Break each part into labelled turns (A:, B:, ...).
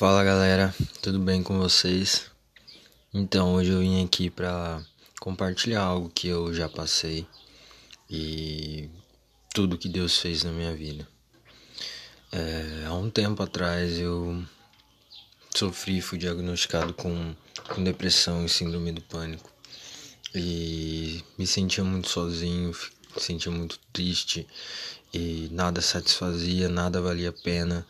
A: Fala galera, tudo bem com vocês? Então, hoje eu vim aqui para compartilhar algo que eu já passei e tudo que Deus fez na minha vida. É, há um tempo atrás eu sofri, fui diagnosticado com, com depressão e síndrome do pânico e me sentia muito sozinho, me sentia muito triste e nada satisfazia, nada valia a pena.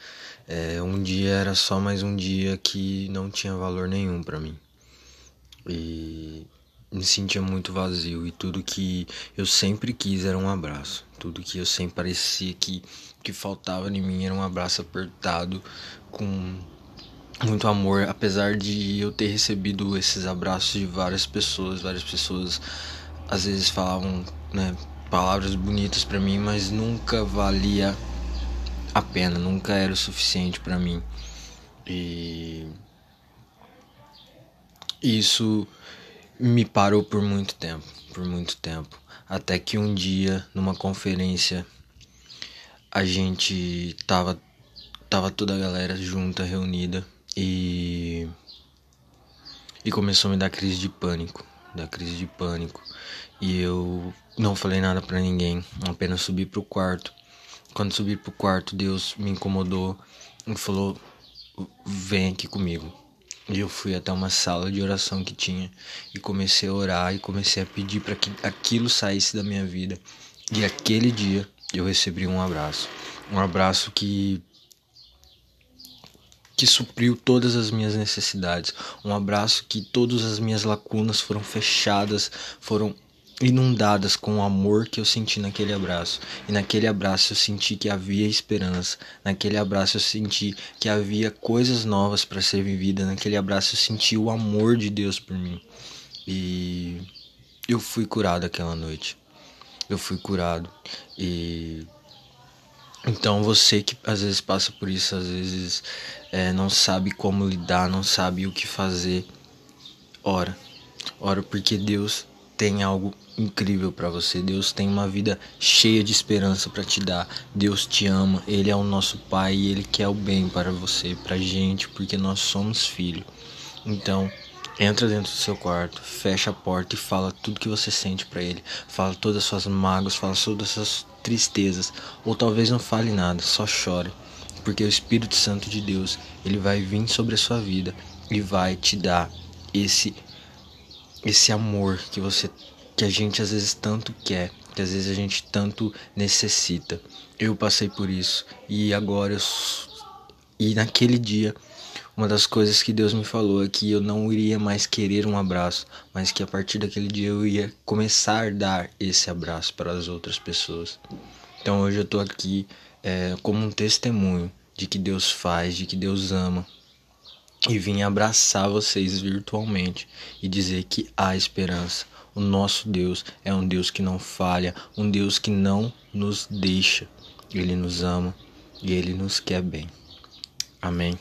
A: É, um dia era só mais um dia que não tinha valor nenhum para mim. E me sentia muito vazio e tudo que eu sempre quis era um abraço. Tudo que eu sempre parecia que que faltava em mim era um abraço apertado com muito amor, apesar de eu ter recebido esses abraços de várias pessoas, várias pessoas às vezes falavam, né, palavras bonitas para mim, mas nunca valia a pena, nunca era o suficiente para mim. E isso me parou por muito tempo, por muito tempo, até que um dia numa conferência a gente tava tava toda a galera junta, reunida e e começou a me dar crise de pânico, da crise de pânico. E eu não falei nada para ninguém, apenas subi pro quarto. Quando subi pro quarto, Deus me incomodou e falou: "Vem aqui comigo". E eu fui até uma sala de oração que tinha e comecei a orar e comecei a pedir para que aquilo saísse da minha vida. E aquele dia eu recebi um abraço, um abraço que que supriu todas as minhas necessidades, um abraço que todas as minhas lacunas foram fechadas, foram inundadas com o amor que eu senti naquele abraço. E naquele abraço eu senti que havia esperança. Naquele abraço eu senti que havia coisas novas para ser vivida. Naquele abraço eu senti o amor de Deus por mim. E eu fui curado aquela noite. Eu fui curado. E então você que às vezes passa por isso, às vezes é, não sabe como lidar, não sabe o que fazer, ora. Ora porque Deus tem algo incrível para você. Deus tem uma vida cheia de esperança para te dar. Deus te ama, ele é o nosso pai e ele quer o bem para você, pra gente, porque nós somos filhos. Então, entra dentro do seu quarto, fecha a porta e fala tudo que você sente para ele. Fala todas as suas mágoas, fala todas as suas tristezas, ou talvez não fale nada, só chore, porque o Espírito Santo de Deus, ele vai vir sobre a sua vida e vai te dar esse esse amor que você que a gente às vezes tanto quer, que às vezes a gente tanto necessita. Eu passei por isso e agora eu e naquele dia uma das coisas que Deus me falou é que eu não iria mais querer um abraço, mas que a partir daquele dia eu ia começar a dar esse abraço para as outras pessoas. Então hoje eu estou aqui é, como um testemunho de que Deus faz, de que Deus ama, e vim abraçar vocês virtualmente e dizer que há esperança. O nosso Deus é um Deus que não falha, um Deus que não nos deixa. Ele nos ama e ele nos quer bem. Amém.